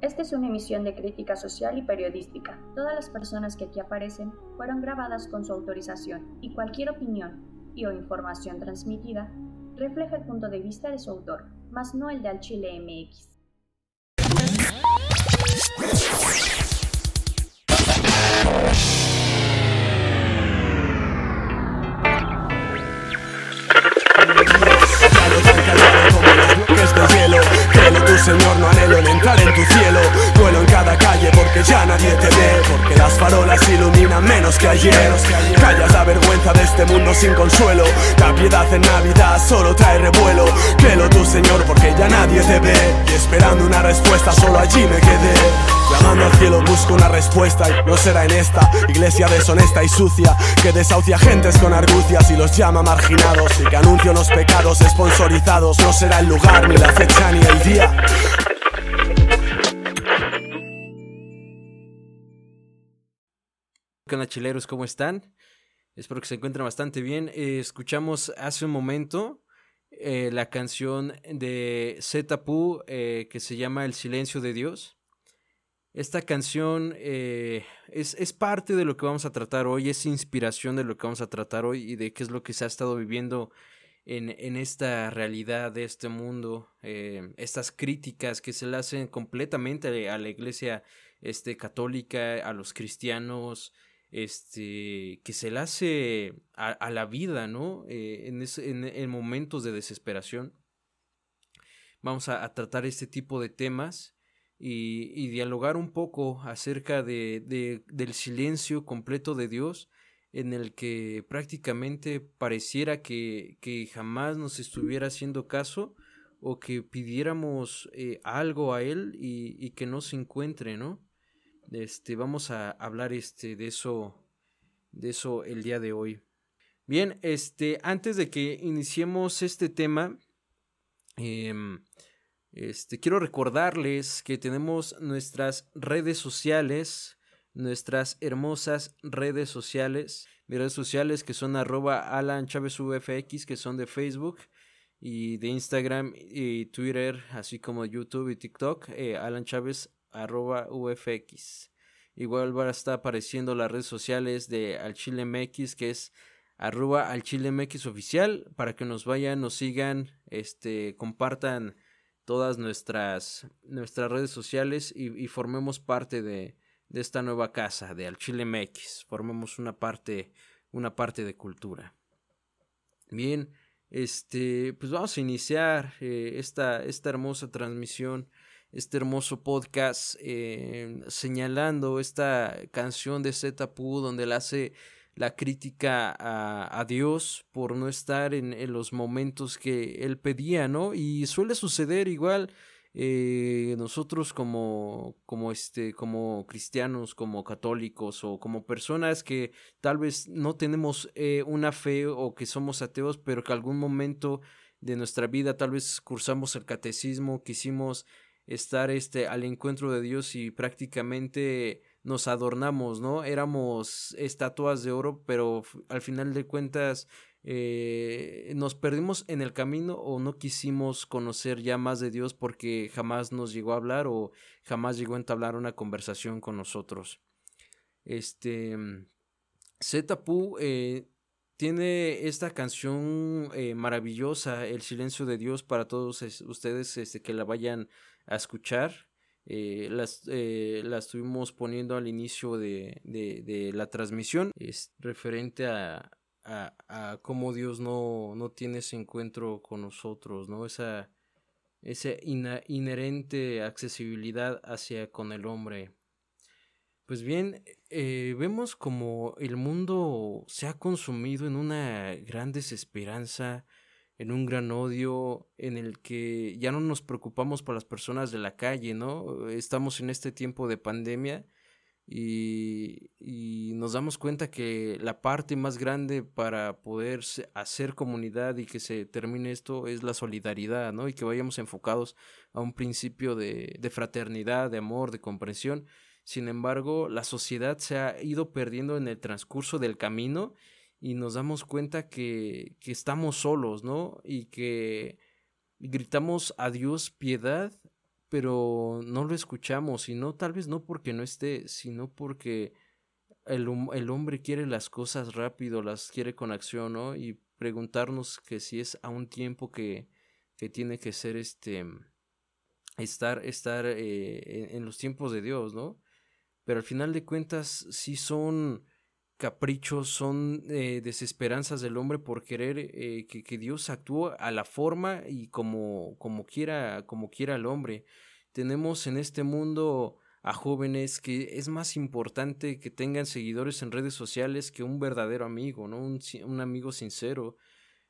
Esta es una emisión de crítica social y periodística. Todas las personas que aquí aparecen fueron grabadas con su autorización y cualquier opinión y o información transmitida refleja el punto de vista de su autor, más no el de Al Chile MX. Señor, no anhelo en entrar en tu cielo. Duelo en cada calle porque ya nadie te ve Porque las farolas iluminan menos que ayer. Callas la vergüenza de este mundo sin consuelo. La piedad en Navidad solo trae revuelo. Créelo tú, Señor, porque ya nadie te ve. Y esperando una respuesta solo allí me quedé Llamando al cielo busco una respuesta y no será en esta iglesia deshonesta y sucia que desahucia gentes con argucias y los llama marginados y que anuncia los pecados sponsorizados. No será el lugar, ni la fecha, ni el día. ¿Qué chileros? ¿Cómo están? Espero que se encuentren bastante bien. Eh, escuchamos hace un momento eh, la canción de Zetapu eh, que se llama El silencio de Dios. Esta canción eh, es, es, parte de lo que vamos a tratar hoy, es inspiración de lo que vamos a tratar hoy y de qué es lo que se ha estado viviendo en, en esta realidad de este mundo, eh, estas críticas que se le hacen completamente a la iglesia este, católica, a los cristianos, este, que se le hace a, la vida, ¿no? Eh, en, en, momentos de desesperación. Vamos a tratar este tipo de temas y, dialogar un poco acerca de, del silencio completo de Dios en el que prácticamente pareciera que, que jamás nos estuviera haciendo caso o que pidiéramos eh, algo a él y, y, que no se encuentre, ¿no? Este, vamos a hablar este, de eso, de eso el día de hoy. Bien, este, antes de que iniciemos este tema, eh, este, quiero recordarles que tenemos nuestras redes sociales, nuestras hermosas redes sociales, mis redes sociales que son arroba Alan Chávez UFX, que son de Facebook y de Instagram y Twitter, así como YouTube y TikTok, eh, Alan Chávez arroba UFX. Igual va a estar apareciendo las redes sociales de Al Chile MX, que es arroba Al Chile MX oficial, para que nos vayan, nos sigan, este, compartan todas nuestras, nuestras redes sociales y, formemos parte de, esta nueva casa de Al Chile MX. Formemos una parte, una parte de cultura. Bien, este, pues vamos a iniciar eh, esta, esta hermosa transmisión, este hermoso podcast, eh, señalando esta canción de Zetapu donde la hace la crítica a, a Dios por no estar en, en, los momentos que él pedía, ¿no? Y suele suceder igual eh, nosotros como, como, este, como cristianos, como católicos o como personas que tal vez no tenemos eh, una fe o que somos ateos, pero que algún momento de nuestra vida tal vez cursamos el catecismo, quisimos estar este, al encuentro de Dios y prácticamente nos adornamos, ¿no? Éramos estatuas de oro, pero al final de cuentas eh, nos perdimos en el camino o no quisimos conocer ya más de Dios porque jamás nos llegó a hablar o jamás llegó a entablar una conversación con nosotros. Este Zetapu eh, tiene esta canción eh, maravillosa, El silencio de Dios, para todos ustedes este, que la vayan a escuchar. Eh, las, eh, las estuvimos poniendo al inicio de, de, la transmisión. Es referente a, a, cómo Dios no, no, tiene ese encuentro con nosotros, ¿no? Esa, esa inherente accesibilidad hacia con el hombre. Pues bien, eh, vemos como el mundo se ha consumido en una gran desesperanza, en un gran odio en el que ya no nos preocupamos por las personas de la calle, ¿no? Estamos en este tiempo de pandemia y, y nos damos cuenta que la parte más grande para poder hacer comunidad y que se termine esto es la solidaridad, ¿no? Y que vayamos enfocados a un principio de, de fraternidad, de amor, de comprensión. Sin embargo, la sociedad se ha ido perdiendo en el transcurso del camino y nos damos cuenta que, que estamos solos, ¿no? Y que gritamos a Dios piedad, pero no lo escuchamos y no tal vez no porque no esté, sino porque el, el hombre quiere las cosas rápido, las quiere con acción, ¿no? Y preguntarnos que si es a un tiempo que, que tiene que ser este estar estar eh, en, los tiempos de Dios, ¿no? Pero al final de cuentas sí son caprichos, son eh, desesperanzas del hombre por querer eh, que, que, Dios actúe a la forma y como, como quiera, como quiera el hombre. Tenemos en este mundo a jóvenes que es más importante que tengan seguidores en redes sociales que un verdadero amigo, ¿no? Un, un amigo sincero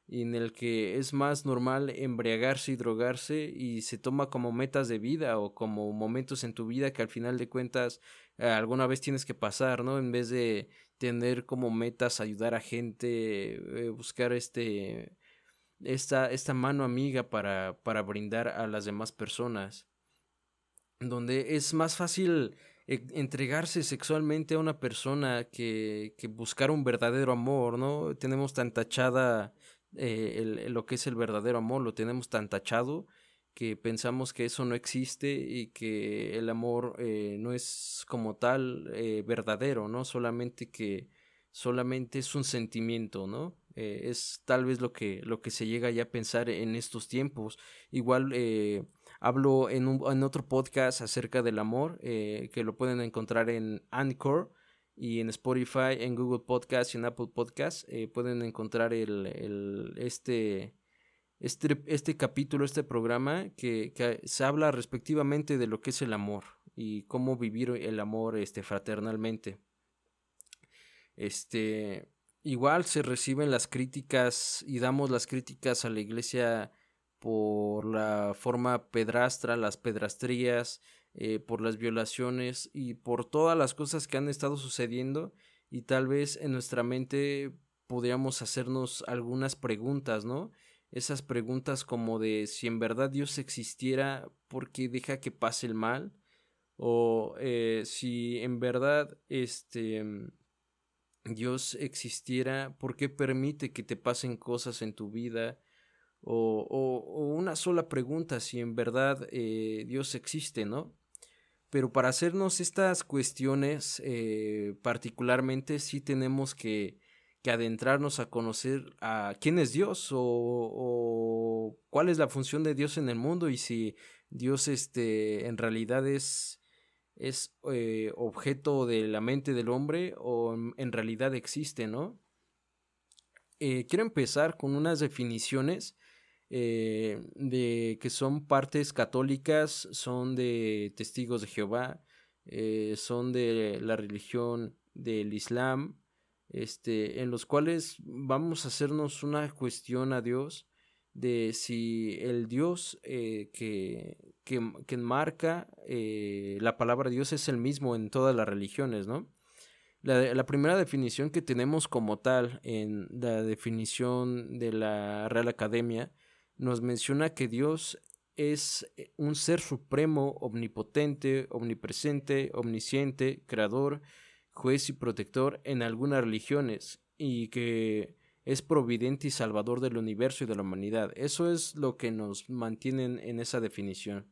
en el que es más normal embriagarse y drogarse y se toma como metas de vida o como momentos en tu vida que al final de cuentas eh, alguna vez tienes que pasar, ¿no? En vez de tener como metas ayudar a gente, eh, buscar este esta, esta mano amiga para, para brindar a las demás personas. Donde es más fácil eh, entregarse sexualmente a una persona que, que buscar un verdadero amor, ¿no? Tenemos tan tachada eh, lo que es el verdadero amor, lo tenemos tan tachado que pensamos que eso no existe y que el amor eh, no es como tal eh, verdadero, ¿no? Solamente que solamente es un sentimiento, ¿no? es tal vez lo que, lo que se llega ya a pensar en estos tiempos. Igual hablo en, un, en otro podcast acerca del amor, que lo pueden encontrar en Anchor y en Spotify, en Google Podcast y en Apple Podcast eh, pueden encontrar el, el, este, este, este capítulo, este programa que, que, se habla respectivamente de lo que es el amor y cómo vivir el amor este, fraternalmente. Este, igual se reciben las críticas y damos las críticas a la iglesia por la forma pedrastra, las pedrastrías, eh, por las violaciones y por todas las cosas que han estado sucediendo y tal vez en nuestra mente podríamos hacernos algunas preguntas, ¿no? Esas preguntas como de si en verdad Dios existiera, ¿por qué deja que pase el mal? O eh, si en verdad este Dios existiera, ¿por qué permite que te pasen cosas en tu vida? O, o, una sola pregunta, si en verdad eh, Dios existe, ¿no? Pero para hacernos estas cuestiones, eh, particularmente, sí tenemos que, que, adentrarnos a conocer a quién es Dios o, cuál es la función de Dios en el mundo y si Dios este, en realidad es, es eh, objeto de la mente del hombre o en realidad existe, ¿no? Eh, quiero empezar con unas definiciones eh, de que son partes católicas, son de testigos de Jehová, eh, son de la religión del Islam, este, en los cuales vamos a hacernos una cuestión a Dios de si el Dios eh, que, que, que, marca la palabra Dios es el mismo en todas las religiones, ¿no? La, la, primera definición que tenemos como tal en la definición de la Real Academia nos menciona que Dios es eh, un ser supremo, omnipotente, omnipresente, omnisciente, creador, juez y protector en algunas religiones y que es providente y salvador del universo y de la humanidad. Eso es lo que nos mantienen en esa definición.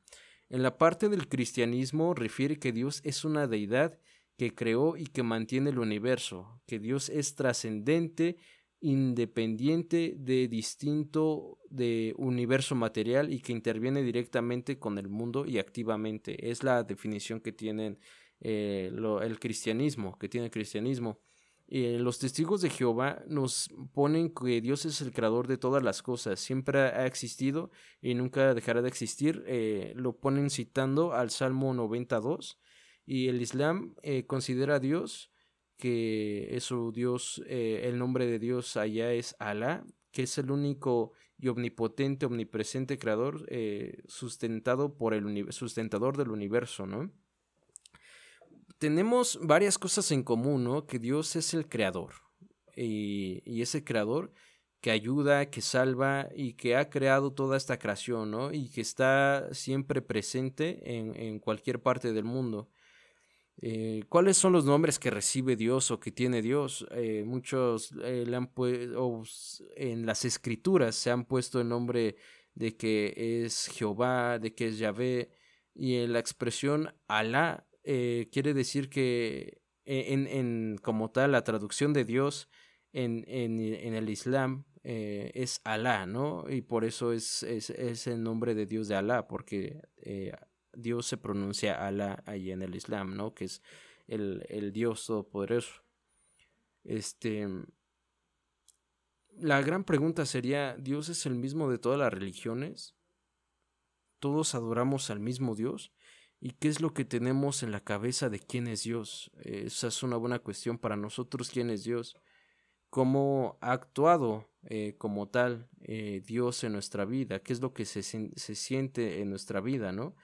En la parte del cristianismo refiere que Dios es una deidad que creó y que mantiene el universo, que Dios es trascendente independiente de distinto de universo material y que interviene directamente con el mundo y activamente. Es la definición que tienen eh, el cristianismo, que tiene el cristianismo. Eh, los testigos de Jehová nos ponen que Dios es el creador de todas las cosas, siempre ha existido y nunca dejará de existir. Eh, lo ponen citando al Salmo 92 y el Islam considera a Dios que es su Dios, eh, el nombre de Dios allá es Alá, que es el único y omnipotente, omnipresente creador, eh, sustentado por el sustentador del universo, ¿no? Tenemos varias cosas en común, ¿no? Que Dios es el creador. Y, y ese creador que ayuda, que salva y que ha creado toda esta creación, ¿no? Y que está siempre presente en, en cualquier parte del mundo. Eh, ¿Cuáles son los nombres que recibe Dios o que tiene Dios? Eh, muchos eh, le han en las escrituras se han puesto el nombre de que es Jehová, de que es Yahvé, Y la expresión Alá eh, quiere decir que e, en, en, como tal la traducción de Dios en, en, en el Islam eh, es Alá, ¿no? Y por eso es, es, es, el nombre de Dios de Alá, porque eh, Dios se pronuncia Alá ahí en el Islam, ¿no? Que es el, el Dios todopoderoso. Este. La gran pregunta sería: ¿Dios es el mismo de todas las religiones? ¿Todos adoramos al mismo Dios? ¿Y qué es lo que tenemos en la cabeza de quién es Dios? esa es una buena cuestión para nosotros, quién es Dios cómo ha actuado eh, como tal eh, Dios en nuestra vida, qué es lo que se, se siente en nuestra vida, ¿no?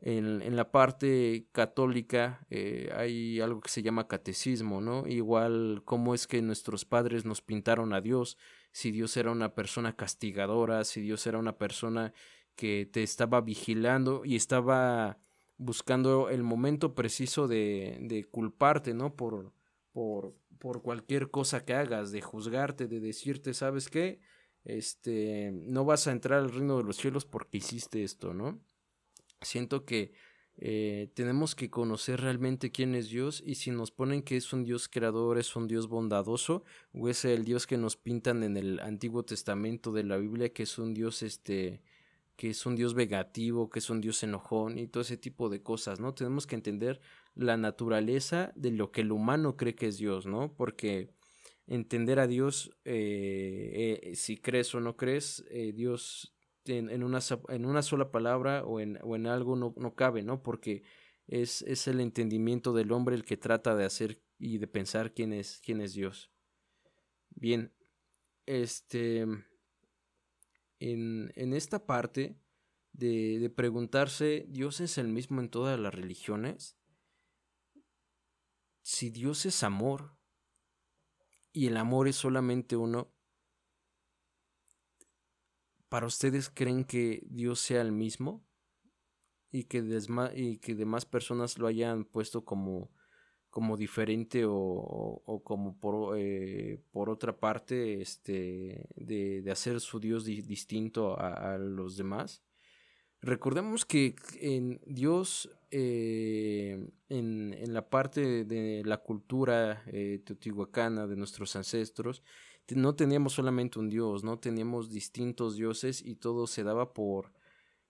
En, en la parte católica eh, hay algo que se llama catecismo, ¿no? Igual cómo es que nuestros padres nos pintaron a Dios, si Dios era una persona castigadora, si Dios era una persona que te estaba vigilando y estaba buscando el momento preciso de, de culparte, ¿no? Por, por, por cualquier cosa que hagas, de juzgarte, de decirte, ¿sabes qué? Este, no vas a entrar al reino de los cielos porque hiciste esto, ¿no? Siento que eh, tenemos que conocer realmente quién es Dios y si nos ponen que es un Dios creador, es un Dios bondadoso o es el Dios que nos pintan en el Antiguo Testamento de la Biblia que es un Dios este que es un Dios vengativo, que es un Dios enojón y todo ese tipo de cosas, ¿no? Tenemos que entender la naturaleza de lo que el humano cree que es Dios, ¿no? Porque entender a Dios, eh, eh, si crees o no crees, eh, Dios en, una, en, una, sola palabra o en, o en algo no, no, cabe, ¿no? Porque es, es, el entendimiento del hombre el que trata de hacer y de pensar quién es, quién es Dios. Bien, este en, en esta parte de, de preguntarse, ¿Dios es el mismo en todas las religiones? Si Dios es amor y el amor es solamente uno, ¿para ustedes creen que Dios sea el mismo? Y que, y que demás personas lo hayan puesto como como diferente o, como por, eh, por otra parte este, de, hacer su Dios distinto a, a, los demás. Recordemos que en Dios, eh, en, en, la parte de la cultura eh, teotihuacana de nuestros ancestros, no teníamos solamente un Dios, no teníamos distintos dioses y todo se daba por,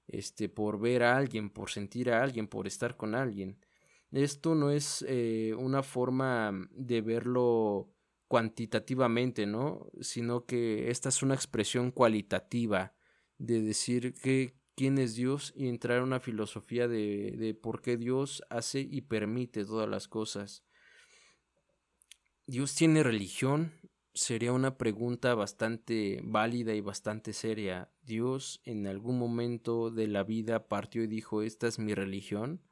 este, por ver a alguien, por sentir a alguien, por estar con alguien. Esto no es eh, una forma de verlo cuantitativamente, ¿no? Sino que esta es una expresión cualitativa de decir que quién es Dios y entrar en una filosofía de, de por qué Dios hace y permite todas las cosas. ¿Dios tiene religión? Sería una pregunta bastante válida y bastante seria. ¿Dios en algún momento de la vida partió y dijo esta es mi religión?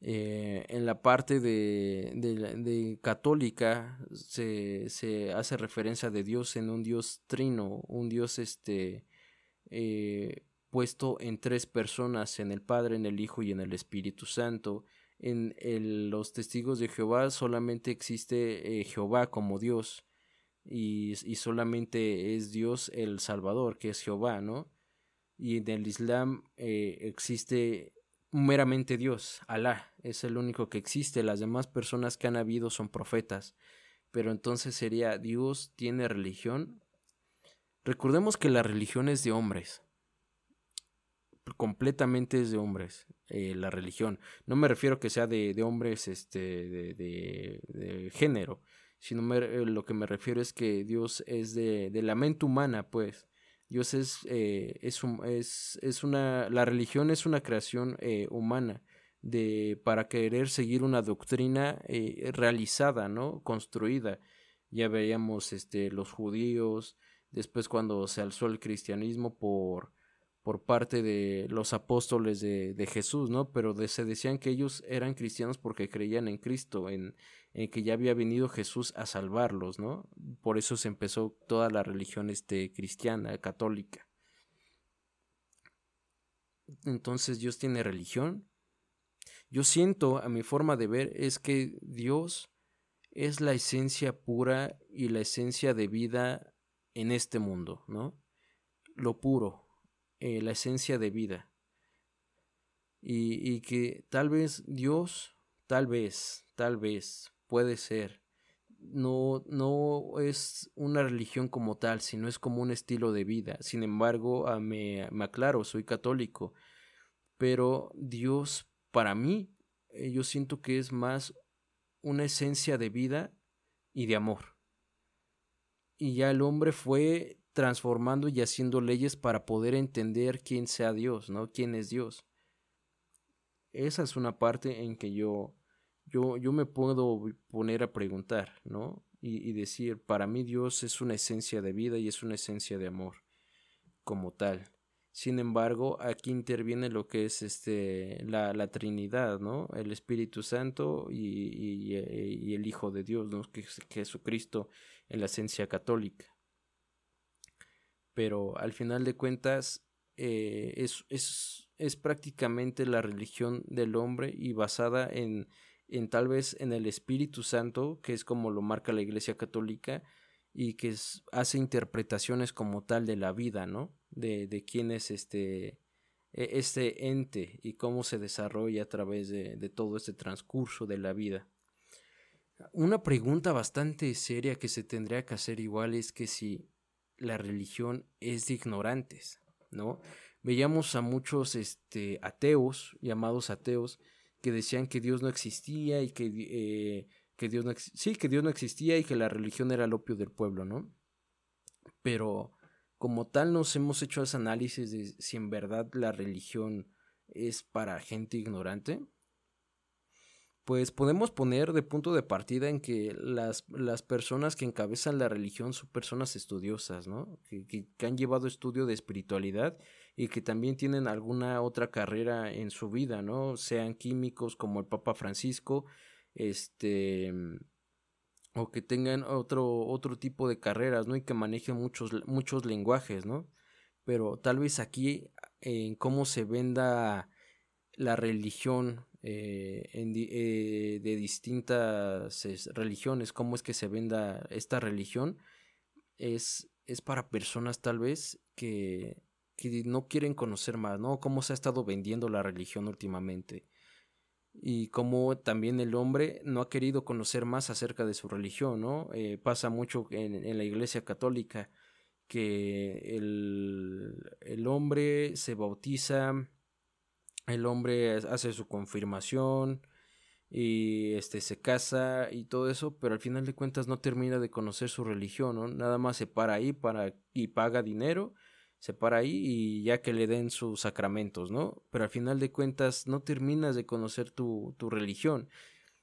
Eh, en la parte de, de, católica se, se, hace referencia de Dios en un Dios trino, un Dios este eh, puesto en tres personas, en el Padre, en el Hijo y en el Espíritu Santo. En los testigos de Jehová solamente existe eh, Jehová como Dios y, y, solamente es Dios el Salvador, que es Jehová, ¿no? Y en el Islam existe meramente Dios, Alá, es el único que existe, las demás personas que han habido son profetas. Pero entonces sería, ¿Dios tiene religión? Recordemos que la religión es de hombres, completamente es de hombres, eh, la religión. No me refiero que sea de, de hombres este, de, de, género, sino eh, lo que me refiero es que Dios es de la mente humana, pues. Dios es, eh, es, es, es, una, la religión es una creación eh, humana de, para querer seguir una doctrina eh, realizada, ¿no? Construida. Ya veíamos este, los judíos, después cuando se alzó el cristianismo por, por parte de los apóstoles de, de Jesús, ¿no? Pero se decían que ellos eran cristianos porque creían en Cristo, en, en que ya había venido Jesús a salvarlos, ¿no? Por eso se empezó toda la religión este, cristiana, católica. Entonces, ¿Dios tiene religión? Yo siento, a mi forma de ver, es que Dios es la esencia pura y la esencia de vida en este mundo, ¿no? Lo puro, eh, la esencia de vida. y, y que tal vez Dios, tal vez, tal vez, puede ser, no, no es una religión como tal, sino es como un estilo de vida. Sin embargo, ah, me, me aclaro, soy católico, pero Dios para mí, eh, yo siento que es más una esencia de vida y de amor. Y ya el hombre fue transformando y haciendo leyes para poder entender quién sea Dios, ¿no? ¿Quién es Dios? Esa es una parte en que yo yo, yo me puedo poner a preguntar, ¿no? Y, decir, para mí Dios es una esencia de vida y es una esencia de amor, como tal. Sin embargo, aquí interviene lo que es este la, la Trinidad, ¿no? El Espíritu Santo y, y, el Hijo de Dios, ¿no? Que es Jesucristo en la esencia católica. Pero al final de cuentas, eh, es, es, es prácticamente la religión del hombre y basada en, en tal vez en el Espíritu Santo, que es como lo marca la Iglesia Católica, y que hace interpretaciones como tal de la vida, ¿no? De, de quién es este, e, este ente y cómo se desarrolla a través de, de todo este transcurso de la vida. Una pregunta bastante seria que se tendría que hacer igual es que si la religión es de ignorantes, ¿no? Veíamos a muchos este, ateos, llamados ateos, que decían que Dios no existía y que, eh, que Dios no sí, que Dios no existía y que la religión era el opio del pueblo, ¿no? Pero como tal nos hemos hecho ese análisis de si en verdad la religión es para gente ignorante pues podemos poner de punto de partida en que las, las personas que encabezan la religión son personas estudiosas, ¿no? Que, que, han llevado estudio de espiritualidad y que también tienen alguna otra carrera en su vida, ¿no? Sean químicos como el Papa Francisco, este o que tengan otro, otro tipo de carreras, ¿no? Y que manejen muchos, muchos lenguajes, ¿no? Pero tal vez aquí en cómo se venda la religión eh, eh, de distintas religiones, cómo es que se venda esta religión, es, es para personas tal vez que, que no quieren conocer más, ¿no? Cómo se ha estado vendiendo la religión últimamente. Y cómo también el hombre no ha querido conocer más acerca de su religión, ¿no? Eh, pasa mucho en, en, la iglesia católica que el, el hombre se bautiza el hombre hace su confirmación y este se casa y todo eso, pero al final de cuentas no termina de conocer su religión, ¿no? Nada más se para ahí para y paga dinero, se para ahí y ya que le den sus sacramentos, ¿no? Pero al final de cuentas no terminas de conocer tu, tu religión.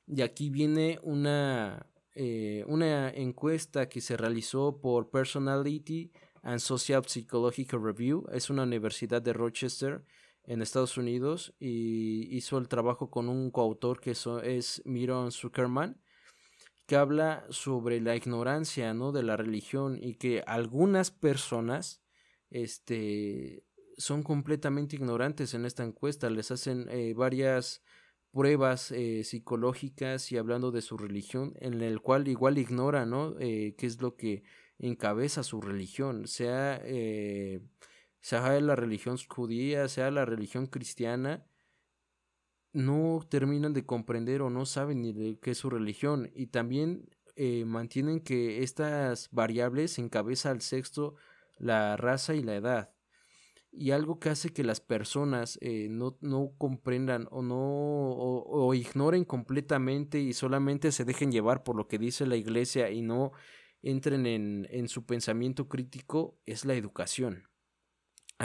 Y aquí viene una, eh, una encuesta que se realizó por Personality and Social Psychological Review, es una universidad de Rochester, en Estados Unidos y hizo el trabajo con un coautor que es Miron Zuckerman que habla sobre la ignorancia ¿no? de la religión y que algunas personas este, son completamente ignorantes en esta encuesta, les hacen eh, varias pruebas eh, psicológicas y hablando de su religión, en el cual igual ignora ¿no? Eh, qué es lo que encabeza su religión, sea sea la religión judía, sea la religión cristiana, no terminan de comprender o no saben ni de qué es su religión. Y también eh, mantienen que estas variables encabeza al sexto la raza y la edad. Y algo que hace que las personas eh, no, no, comprendan o no o, ignoren completamente y solamente se dejen llevar por lo que dice la iglesia y no entren en, en su pensamiento crítico es la educación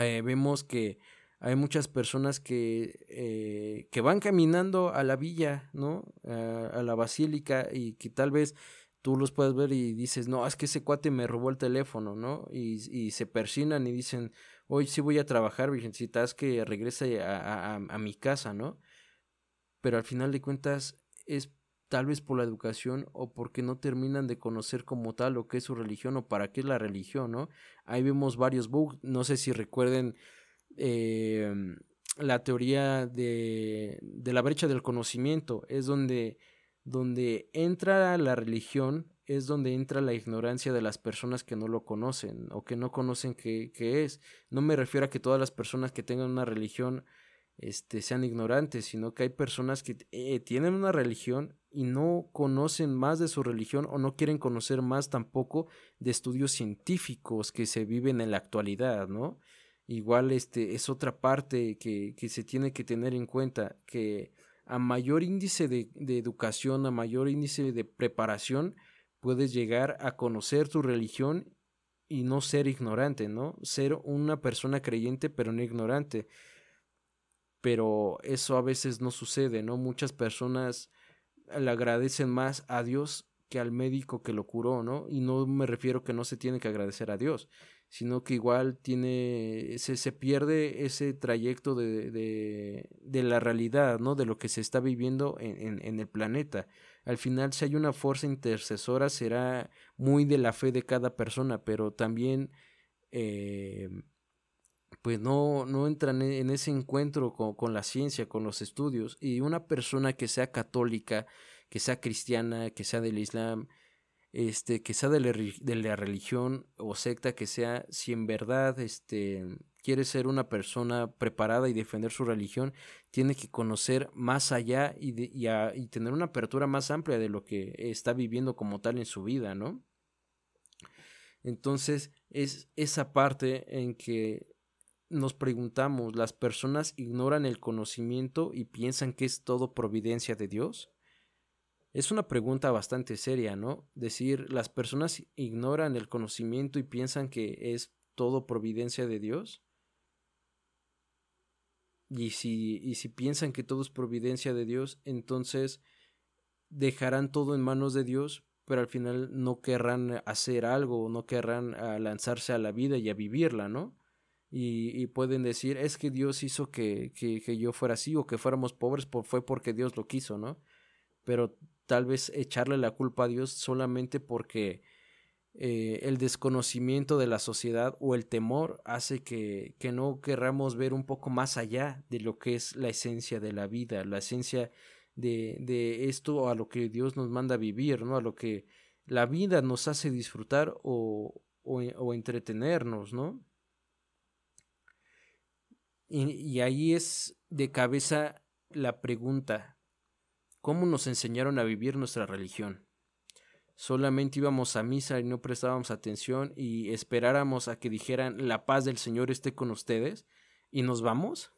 eh, vemos que hay muchas personas que, eh, que van caminando a la villa, ¿no? a la basílica y que tal vez tú los puedes ver y dices, no, es que ese cuate me robó el teléfono, ¿no? Y, se persinan y dicen, hoy sí voy a trabajar, virgencita, es que regrese a, a, a mi casa, ¿no? Pero al final de cuentas es tal vez por la educación o porque no terminan de conocer como tal lo que es su religión o para qué es la religión, ¿no? Ahí vemos varios bugs, no sé si recuerden eh, la teoría de, de, la brecha del conocimiento, es donde, donde entra la religión, es donde entra la ignorancia de las personas que no lo conocen o que no conocen qué, qué es. No me refiero a que todas las personas que tengan una religión este, sean ignorantes, sino que hay personas que eh, tienen una religión y no conocen más de su religión o no quieren conocer más tampoco de estudios científicos que se viven en la actualidad, ¿no? Igual este es otra parte que, que se tiene que tener en cuenta, que a mayor índice de, de educación, a mayor índice de preparación, puedes llegar a conocer tu religión y no ser ignorante, ¿no? Ser una persona creyente pero no ignorante. Pero eso a veces no sucede, ¿no? Muchas personas le agradecen más a Dios que al médico que lo curó, ¿no? Y no me refiero que no se tiene que agradecer a Dios, sino que igual tiene, se, se pierde ese trayecto de, de, de, la realidad, ¿no? De lo que se está viviendo en, en, en, el planeta. Al final, si hay una fuerza intercesora, será muy de la fe de cada persona, pero también, eh, pues no, no entran en ese encuentro con, con la ciencia, con los estudios, y una persona que sea católica, que sea cristiana, que sea del Islam, este, que sea de la, religión o secta que sea, si en verdad este, quiere ser una persona preparada y defender su religión, tiene que conocer más allá y, de, y tener una apertura más amplia de lo que está viviendo como tal en su vida, ¿no? Entonces, es esa parte en que nos preguntamos, ¿las personas ignoran el conocimiento y piensan que es todo providencia de Dios? Es una pregunta bastante seria, ¿no? Decir, ¿las personas ignoran el conocimiento y piensan que es todo providencia de Dios? Y si, y si piensan que todo es providencia de Dios, entonces dejarán todo en manos de Dios, pero al final no querrán hacer algo, no querrán ah, lanzarse a la vida y a vivirla, ¿no? Y, y pueden decir, es que Dios hizo que, que, que, yo fuera así o que fuéramos pobres, por, fue porque Dios lo quiso, ¿no? Pero tal vez echarle la culpa a Dios solamente porque eh, el desconocimiento de la sociedad o el temor hace que, que no querramos ver un poco más allá de lo que es la esencia de la vida, la esencia de, de esto a lo que Dios nos manda vivir, ¿no? A lo que la vida nos hace disfrutar o, o, o entretenernos, ¿no? Y, ahí es de cabeza la pregunta, cómo nos enseñaron a vivir nuestra religión. Solamente íbamos a misa y no prestábamos atención y esperáramos a que dijeran la paz del Señor esté con ustedes y nos vamos.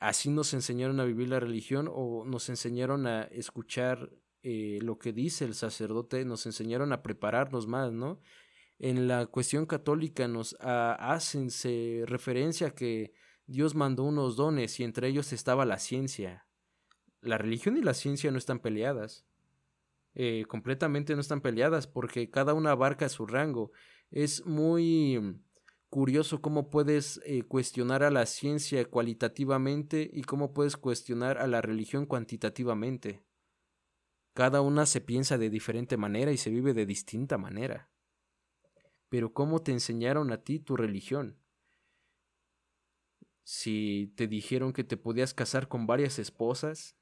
Así nos enseñaron a vivir la religión o nos enseñaron a escuchar eh, lo que dice el sacerdote, nos enseñaron a prepararnos más, ¿no? En la cuestión católica nos hacen referencia a que Dios mandó unos dones y entre ellos estaba la ciencia, la religión y la ciencia no están peleadas. Eh, completamente no están peleadas porque cada una abarca su rango. Es muy curioso cómo puedes eh, cuestionar a la ciencia cualitativamente y cómo puedes cuestionar a la religión cuantitativamente. Cada una se piensa de diferente manera y se vive de distinta manera. Pero ¿cómo te enseñaron a ti tu religión? Si te dijeron que te podías casar con varias esposas,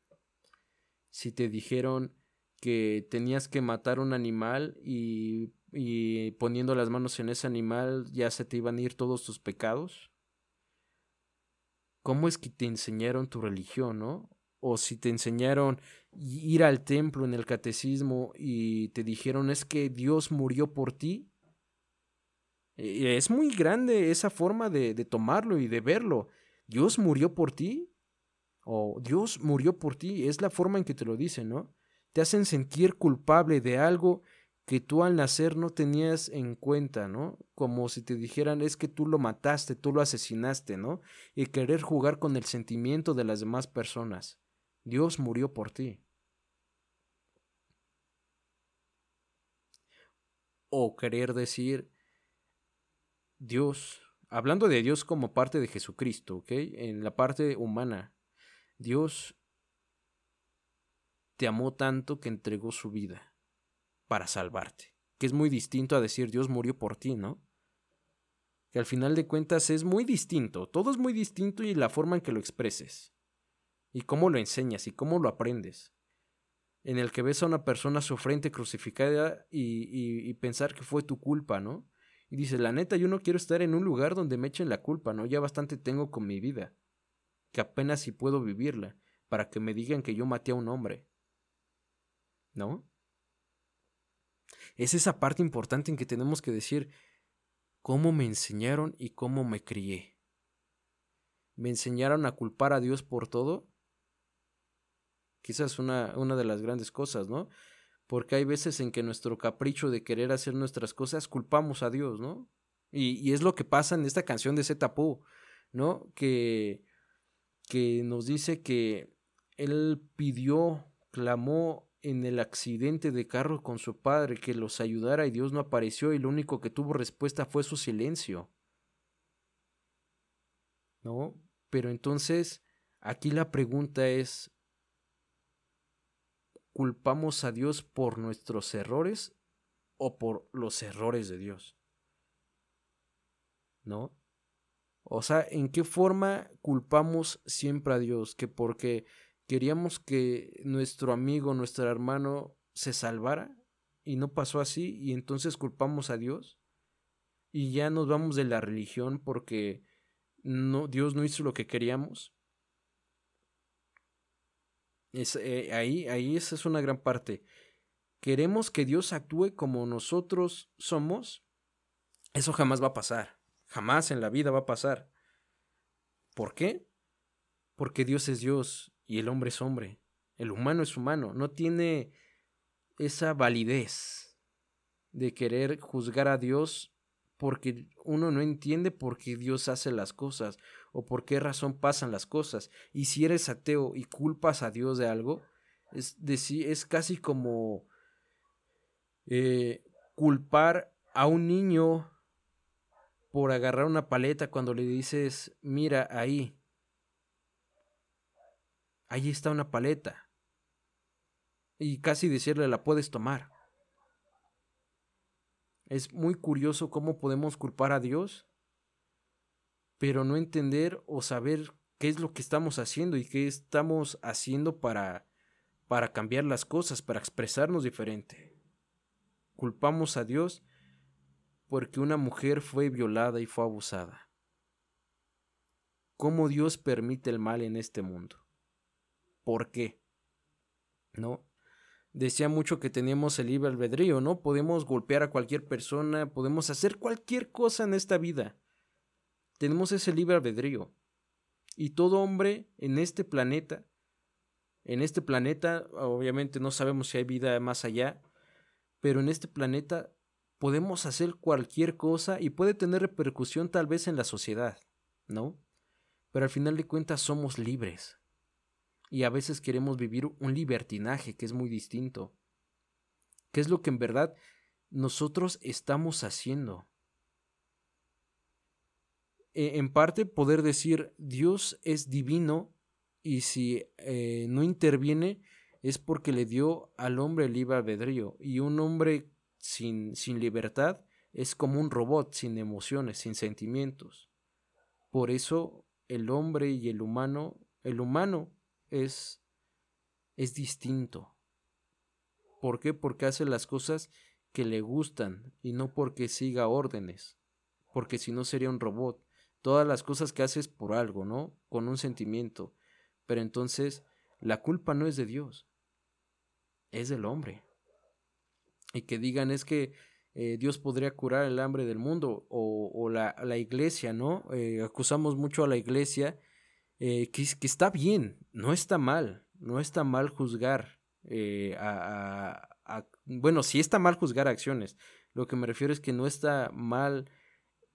si te dijeron que tenías que matar un animal y, y poniendo las manos en ese animal ya se te iban a ir todos tus pecados? ¿Cómo es que te enseñaron tu religión, no? O si te enseñaron ir al templo en el catecismo y te dijeron es que Dios murió por ti. Es muy grande esa forma de, de tomarlo y de verlo. Dios murió por ti o Dios murió por ti, es la forma en que te lo dicen, ¿no? Te hacen sentir culpable de algo que tú al nacer no tenías en cuenta, ¿no? Como si te dijeran es que tú lo mataste, tú lo asesinaste, ¿no? Y querer jugar con el sentimiento de las demás personas. Dios murió por ti. O querer decir Dios, hablando de Dios como parte de Jesucristo, ¿ok? En la parte humana, Dios te amó tanto que entregó su vida para salvarte, que es muy distinto a decir Dios murió por ti, ¿no? Que al final de cuentas es muy distinto, todo es muy distinto y la forma en que lo expreses, y cómo lo enseñas y cómo lo aprendes, en el que ves a una persona sufriente crucificada y, y, y pensar que fue tu culpa, ¿no? Y dices, la neta, yo no quiero estar en un lugar donde me echen la culpa, ¿no? Ya bastante tengo con mi vida. que apenas si puedo vivirla, para que me digan que yo maté a un hombre. ¿No? Es esa parte importante en que tenemos que decir cómo me enseñaron y cómo me crié. ¿Me enseñaron a culpar a Dios por todo? Quizás una, una de las grandes cosas, ¿no? Porque hay veces en que nuestro capricho de querer hacer nuestras cosas culpamos a Dios, ¿no? Y, es lo que pasa en esta canción de Zetapu, ¿no? Que, que nos dice que él pidió, clamó en el accidente de carro con su padre que los ayudara y Dios no apareció y lo único que tuvo respuesta fue su silencio. ¿No? Pero entonces, aquí la pregunta es, ¿culpamos a Dios por nuestros errores o por los errores de Dios? ¿No? O sea, ¿en qué forma culpamos siempre a Dios? Que porque queríamos que nuestro amigo, nuestro hermano se salvara y no pasó así y entonces culpamos a Dios y ya nos vamos de la religión porque no, Dios no hizo lo que queríamos. Es, eh, ahí, ahí esa es una gran parte. Queremos que Dios actúe como nosotros somos. Eso jamás va a pasar. Jamás en la vida va a pasar. ¿Por qué? Porque Dios es Dios y el hombre es hombre. El humano es humano. No tiene esa validez de querer juzgar a Dios porque uno no entiende por qué Dios hace las cosas o por qué razón pasan las cosas. Y si eres ateo y culpas a Dios de algo, es, es casi como eh, culpar a un niño por agarrar una paleta cuando le dices, mira ahí, Ahí está una paleta. Y casi decirle la puedes tomar. Es muy curioso cómo podemos culpar a Dios, pero no entender o saber qué es lo que estamos haciendo y qué estamos haciendo para para cambiar las cosas, para expresarnos diferente. Culpamos a Dios porque una mujer fue violada y fue abusada. ¿Cómo Dios permite el mal en este mundo? por qué. ¿No? Decía mucho que teníamos el libre albedrío, ¿no? Podemos golpear a cualquier persona, podemos hacer cualquier cosa en esta vida. Tenemos ese libre albedrío. Y todo hombre en este planeta, en este planeta, obviamente no sabemos si hay vida más allá, pero en este planeta podemos hacer cualquier cosa y puede tener repercusión tal vez en la sociedad, ¿no? Pero al final de cuentas somos libres y a veces queremos vivir un libertinaje que es muy distinto. ¿Qué es lo que en verdad nosotros estamos haciendo? E, en parte poder decir Dios es divino y si eh, no interviene es porque le dio al hombre el libre albedrío y un hombre sin, sin libertad es como un robot sin emociones, sin sentimientos. Por eso el hombre y el humano, el humano es, es distinto. ¿Por qué? Porque hace las cosas que le gustan y no porque siga órdenes, porque si no sería un robot. Todas las cosas que haces por algo, ¿no? Con un sentimiento. Pero entonces la culpa no es de Dios, es del hombre. Y que digan es que eh, Dios podría curar el hambre del mundo o, la, la, iglesia, ¿no? Eh, acusamos mucho a la iglesia eh, que, está bien, no está mal, no está mal juzgar eh, a, Bueno, sí está mal juzgar acciones, lo que me refiero es que no está mal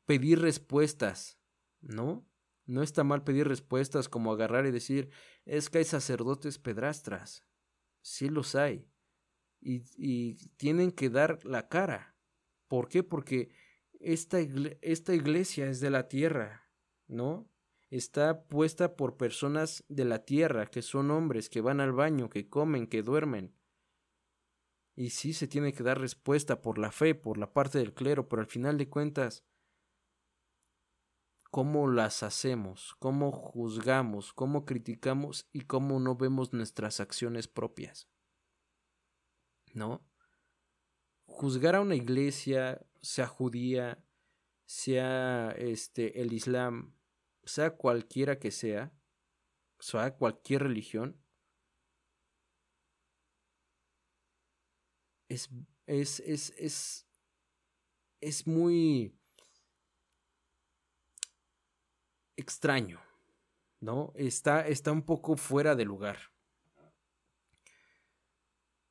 pedir respuestas, ¿no? No está mal pedir respuestas como agarrar y decir, es que hay sacerdotes pedrastras, sí los hay, y, y tienen que dar la cara. ¿Por qué? Porque esta, esta iglesia es de la tierra, ¿no? está puesta por personas de la tierra, que son hombres, que van al baño, que comen, que duermen. Y sí se tiene que dar respuesta por la fe, por la parte del clero, pero al final de cuentas, ¿cómo las hacemos? ¿Cómo juzgamos? ¿Cómo criticamos? ¿Y cómo no vemos nuestras acciones propias? ¿No? Juzgar a una iglesia, sea judía, sea este el Islam, sea cualquiera que sea, sea cualquier religión, es, es, es, es, es muy extraño, ¿no? Está, está un poco fuera de lugar.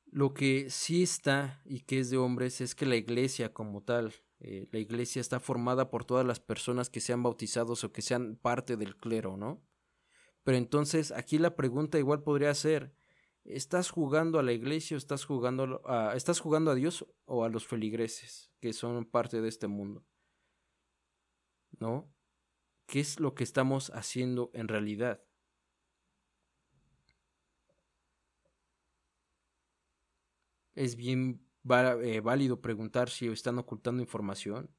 Lo que sí está y que es de hombres es que la iglesia como tal, eh, la iglesia está formada por todas las personas que sean bautizados o que sean parte del clero, ¿no? Pero entonces aquí la pregunta igual podría ser, ¿estás jugando a la iglesia o estás jugando a, estás jugando a Dios o a los feligreses que son parte de este mundo? ¿No? ¿Qué es lo que estamos haciendo en realidad? Es bien eh, válido preguntar si están ocultando información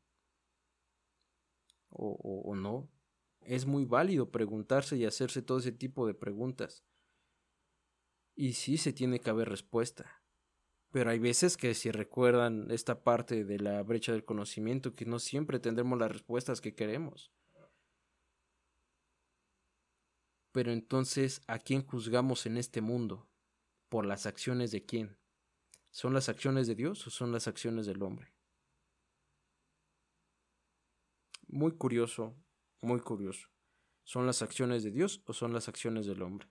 o, no. Es muy válido preguntarse y hacerse todo ese tipo de preguntas. Y sí se tiene que haber respuesta. Pero hay veces que si recuerdan esta parte de la brecha del conocimiento, que no siempre tendremos las respuestas que queremos. Pero entonces, ¿a quién juzgamos en este mundo? ¿Por las acciones de quién? ¿Son las acciones de Dios o son las acciones del hombre? Muy curioso, muy curioso. ¿Son las acciones de Dios o son las acciones del hombre?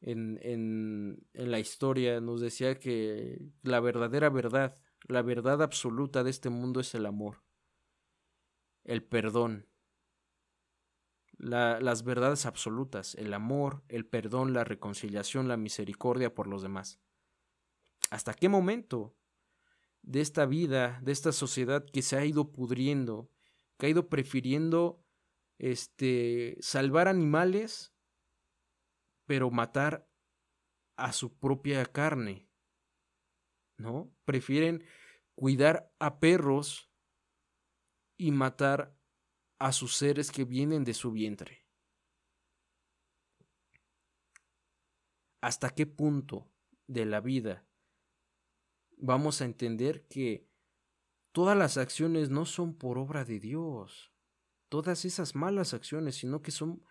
En, en, en, la historia nos decía que la verdadera verdad, la verdad absoluta de este mundo es el amor el perdón, las verdades absolutas, el amor, el perdón, la reconciliación, la misericordia por los demás. ¿Hasta qué momento de esta vida, de esta sociedad que se ha ido pudriendo, que ha ido prefiriendo este salvar animales pero matar a su propia carne? ¿No? Prefieren cuidar a perros y matar a sus seres que vienen de su vientre. ¿Hasta qué punto de la vida vamos a entender que todas las acciones no son por obra de Dios? Todas esas malas acciones, sino que son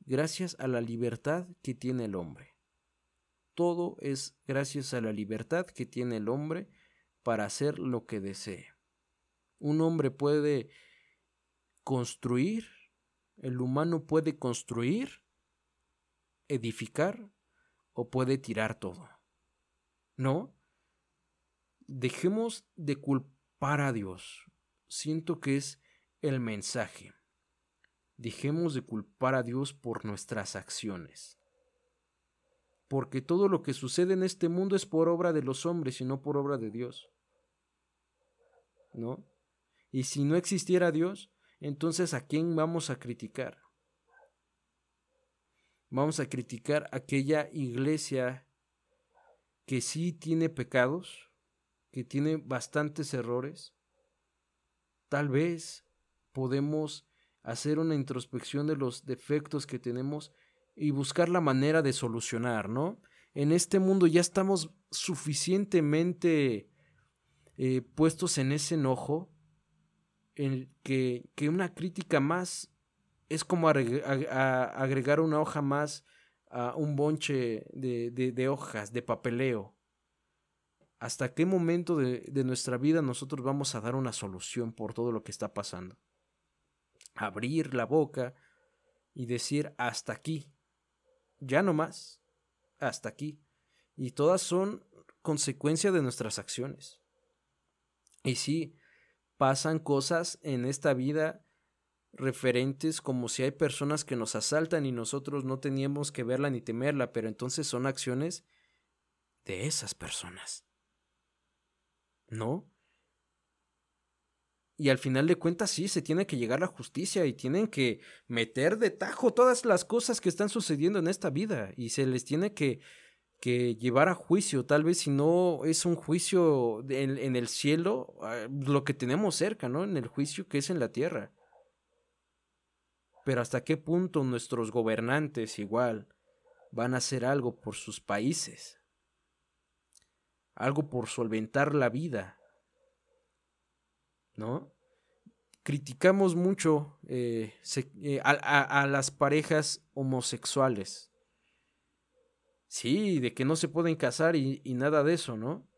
gracias a la libertad que tiene el hombre. Todo es gracias a la libertad que tiene el hombre para hacer lo que desee. Un hombre puede construir, el humano puede construir, edificar o puede tirar todo. ¿No? Dejemos de culpar a Dios. Siento que es el mensaje. Dejemos de culpar a Dios por nuestras acciones. Porque todo lo que sucede en este mundo es por obra de los hombres y no por obra de Dios. ¿No? Y si no existiera Dios, entonces ¿a quién vamos a criticar? Vamos a criticar aquella iglesia que sí tiene pecados, que tiene bastantes errores. Tal vez podemos hacer una introspección de los defectos que tenemos y buscar la manera de solucionar, ¿no? En este mundo ya estamos suficientemente eh, puestos en ese enojo en que, que una crítica más es como agregar una hoja más a un bonche de, de, hojas, de papeleo. ¿Hasta qué momento de, de, nuestra vida nosotros vamos a dar una solución por todo lo que está pasando? Abrir la boca y decir hasta aquí, ya no más, hasta aquí. Y todas son consecuencia de nuestras acciones. Y sí, pasan cosas en esta vida referentes como si hay personas que nos asaltan y nosotros no teníamos que verla ni temerla, pero entonces son acciones de esas personas. ¿No? Y al final de cuentas sí, se tiene que llegar a la justicia y tienen que meter de tajo todas las cosas que están sucediendo en esta vida y se les tiene que que llevar a juicio, tal vez si no es un juicio en, el cielo, ah, lo que tenemos cerca, ¿no? En el juicio que es en la tierra. Pero hasta qué punto nuestros gobernantes igual van a hacer algo por sus países, algo por solventar la vida, ¿no? criticamos mucho eh, eh, a, las parejas homosexuales. Sí, de que no se pueden casar y, nada de eso, ¿no?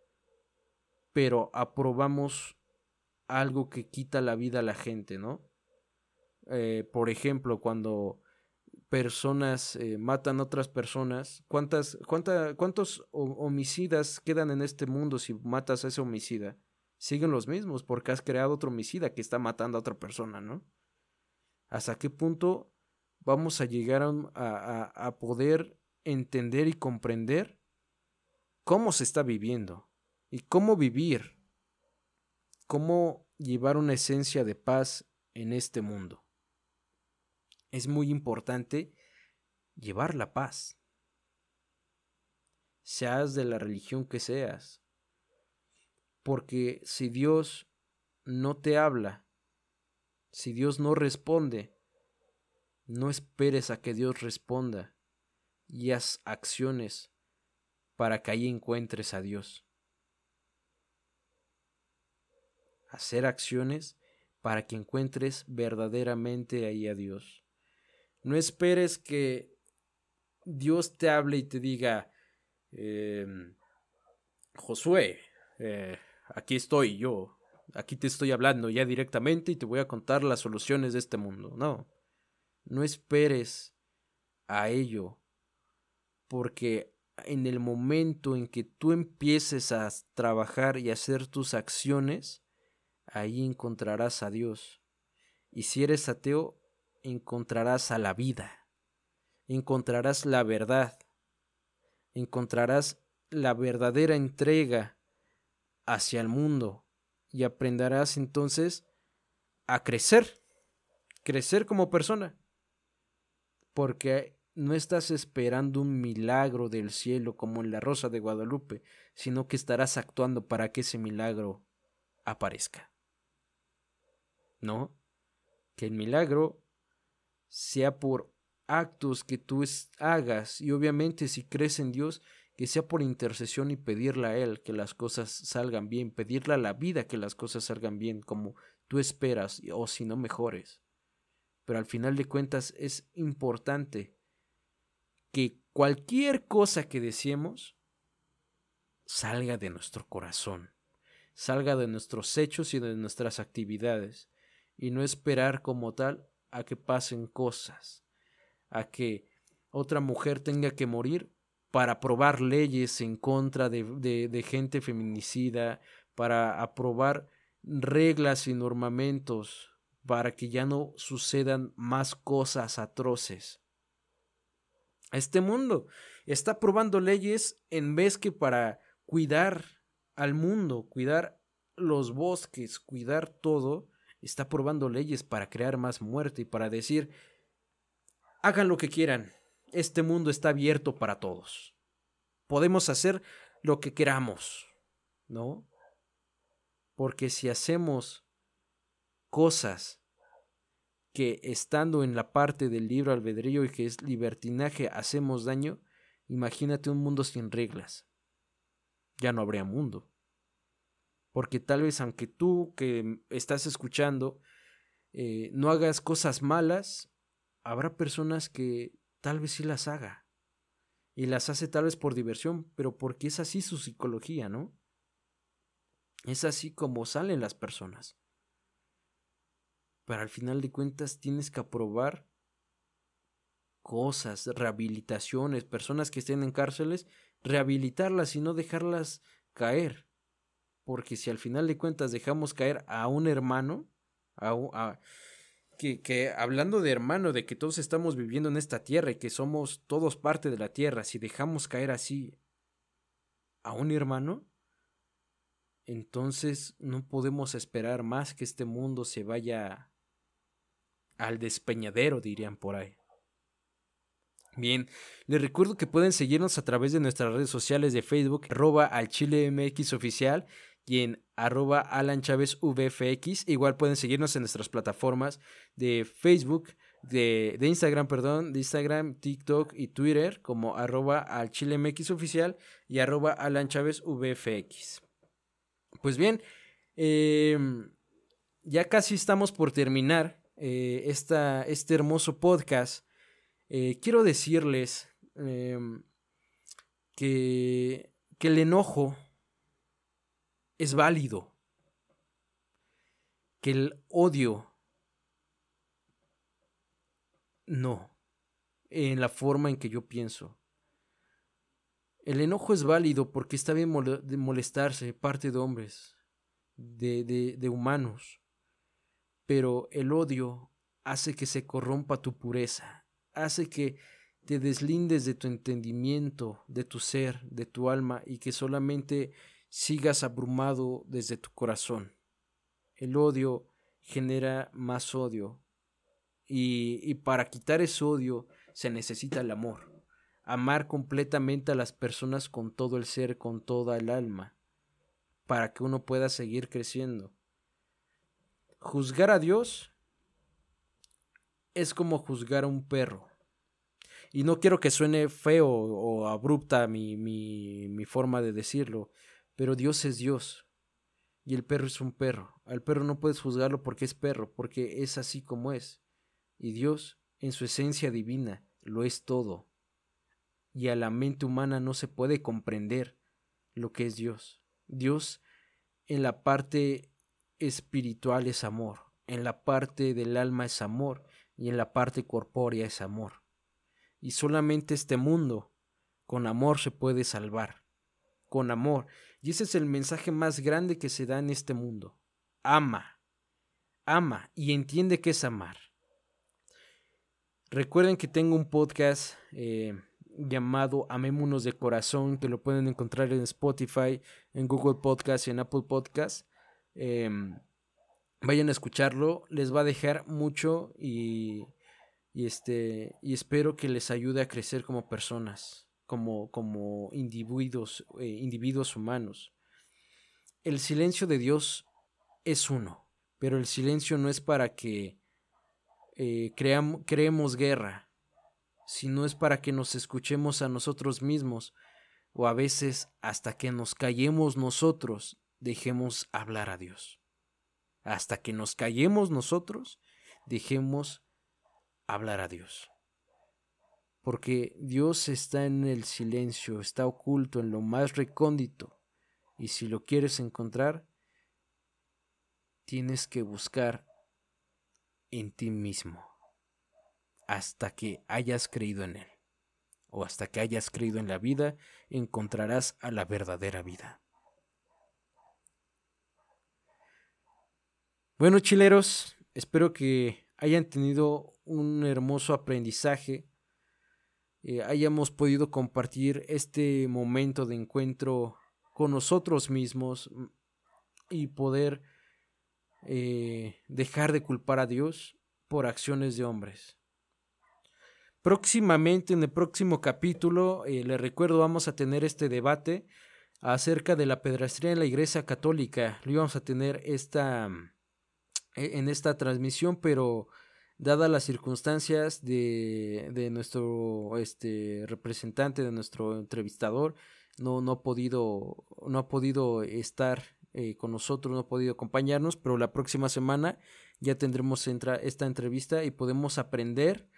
Pero aprobamos algo que quita la vida a la gente, ¿no? Eh, por ejemplo, cuando personas matan a otras personas, ¿cuántas, ¿cuántos homicidas quedan en este mundo si matas a ese homicida? siguen los mismos porque has creado otro homicida que está matando a otra persona, ¿no? ¿Hasta qué punto vamos a llegar a, a poder entender y comprender cómo se está viviendo y cómo vivir, cómo llevar una esencia de paz en este mundo? Es muy importante llevar la paz. Seas de la religión que seas, porque si Dios no te habla, si Dios no responde, no esperes a que Dios responda y haz acciones para que ahí encuentres a Dios. Hacer acciones para que encuentres verdaderamente ahí a Dios. No esperes que Dios te hable y te diga, em, Josué, eh, aquí estoy yo, aquí te estoy hablando ya directamente y te voy a contar las soluciones de este mundo. No, no esperes a ello, porque en el momento en que tú empieces a trabajar y hacer tus acciones, ahí encontrarás a Dios. Y si eres ateo, encontrarás a la vida, encontrarás la verdad, encontrarás la verdadera entrega hacia el mundo. Y aprenderás entonces a crecer, crecer como persona, porque no estás esperando un milagro del cielo como en la Rosa de Guadalupe, sino que estarás actuando para que ese milagro aparezca. ¿No? Que el milagro sea por actos que tú hagas y obviamente si crees en Dios que sea por intercesión y pedirle a Él que las cosas salgan bien, pedirle a la vida que las cosas salgan bien como tú esperas o si no mejores. Pero al final de cuentas es importante que cualquier cosa que deseemos salga de nuestro corazón, salga de nuestros hechos y de nuestras actividades, y no esperar como tal a que pasen cosas, a que otra mujer tenga que morir para aprobar leyes en contra de, gente feminicida, para aprobar reglas y normamentos para que ya no sucedan más cosas atroces. Este mundo está aprobando leyes en vez que para cuidar al mundo, cuidar los bosques, cuidar todo, está aprobando leyes para crear más muerte y para decir, hagan lo que quieran, este mundo está abierto para todos. Podemos hacer lo que queramos, ¿no? Porque si hacemos cosas que estando en la parte del libro albedrío y que es libertinaje hacemos daño, imagínate un mundo sin reglas. Ya no habría mundo. Porque tal vez aunque tú que estás escuchando eh, no hagas cosas malas, habrá personas que tal vez sí las haga. Y las hace tal vez por diversión, pero porque es así su psicología, ¿no? Es así como salen las personas. Pero al final de cuentas tienes que aprobar cosas, rehabilitaciones, personas que estén en cárceles, rehabilitarlas y no dejarlas caer. Porque si al final de cuentas dejamos caer a un hermano, a, a que, hablando de hermano, de que todos estamos viviendo en esta tierra y que somos todos parte de la tierra, si dejamos caer así a un hermano, entonces no podemos esperar más que este mundo se vaya al despeñadero, dirían por ahí. Bien, les recuerdo que pueden seguirnos a través de nuestras redes sociales de Facebook, arroba al Chile MX oficial y en arroba Alan Chávez. Igual pueden seguirnos en nuestras plataformas de Facebook, de, Instagram, perdón, de Instagram, TikTok y Twitter como arroba al MX oficial y arroba Alan Chávez. Pues bien, em, ya casi estamos por terminar eh, este hermoso podcast. Eh, quiero decirles em, que, que el enojo es válido, que el odio no, en la forma en que yo pienso. El enojo es válido porque está bien molestarse, parte de hombres, de, de humanos, pero el odio hace que se corrompa tu pureza, hace que te deslindes de tu entendimiento, de tu ser, de tu alma y que solamente sigas abrumado desde tu corazón. El odio genera más odio y, y para quitar ese odio se necesita el amor. Amar completamente a las personas con todo el ser, con toda el alma, para que uno pueda seguir creciendo. Juzgar a Dios es como juzgar a un perro. Y no quiero que suene feo o abrupta mi, mi, forma de decirlo, pero Dios es Dios. Y el perro es un perro. Al perro no puedes juzgarlo porque es perro, porque es así como es. Y Dios, en su esencia divina, lo es todo. Y a la mente humana no se puede comprender lo que es Dios. Dios en la parte espiritual es amor, en la parte del alma es amor y en la parte corpórea es amor. Y solamente este mundo con amor se puede salvar. Con amor. Y ese es el mensaje más grande que se da en este mundo. Ama. Ama y entiende que es amar. Recuerden que tengo un podcast eh, llamado Amémonos de Corazón, que lo pueden encontrar en Spotify, en Google Podcast y en Apple Podcast. Em, vayan a escucharlo, les va a dejar mucho y, este, y espero que les ayude a crecer como personas, como, como individuos, eh, individuos humanos. El silencio de Dios es uno, pero el silencio no es para que eh, creemos guerra, sino es para que nos escuchemos a nosotros mismos, o a veces hasta que nos callemos nosotros, dejemos hablar a Dios. Hasta que nos callemos nosotros, dejemos hablar a Dios. Porque Dios está en el silencio, está oculto en lo más recóndito, y si lo quieres encontrar, tienes que buscar en ti mismo hasta que hayas creído en Él. O hasta que hayas creído en la vida, encontrarás a la verdadera vida. Bueno, chileros, espero que hayan tenido un hermoso aprendizaje, eh, hayamos podido compartir este momento de encuentro con nosotros mismos y poder eh, dejar de culpar a Dios por acciones de hombres. Próximamente, en el próximo capítulo, eh, le recuerdo, vamos a tener este debate acerca de la pedrastría en la Iglesia Católica. Lo íbamos a tener esta, e, en esta transmisión, pero dadas las circunstancias de, de, nuestro este, representante, de nuestro entrevistador, no, no, ha, podido, no ha podido estar eh, con nosotros, no ha podido acompañarnos, pero la próxima semana ya tendremos esta entrevista y podemos aprender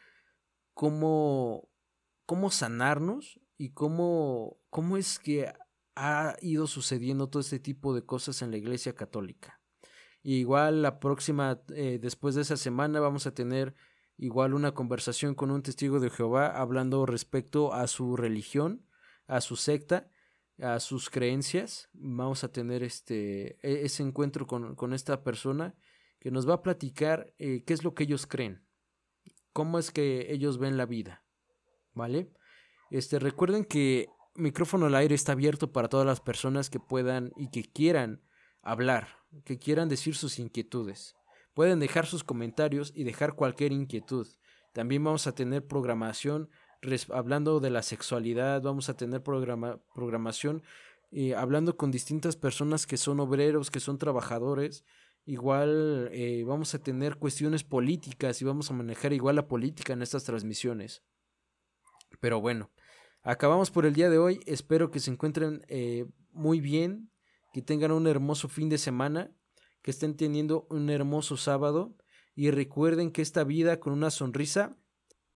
cómo, cómo sanarnos y cómo, cómo es que ha ido sucediendo todo este tipo de cosas en la Iglesia Católica. Igual la próxima, eh, después de esa semana, vamos a tener igual una conversación con un testigo de Jehová hablando respecto a su religión, a su secta a sus creencias. Vamos a tener este, e, ese encuentro con, esta persona que nos va a platicar eh, qué es lo que ellos creen, cómo es que ellos ven la vida. ¿Vale? Este, recuerden que micrófono al aire está abierto para todas las personas que puedan y que quieran hablar, que quieran decir sus inquietudes. Pueden dejar sus comentarios y dejar cualquier inquietud. También vamos a tener programación hablando de la sexualidad, vamos a tener programa, programación eh, hablando con distintas personas que son obreros, que son trabajadores. Igual eh, vamos a tener cuestiones políticas y vamos a manejar igual la política en estas transmisiones. Pero bueno, acabamos por el día de hoy. Espero que se encuentren eh, muy bien, que tengan un hermoso fin de semana, que estén teniendo un hermoso sábado y recuerden que esta vida con una sonrisa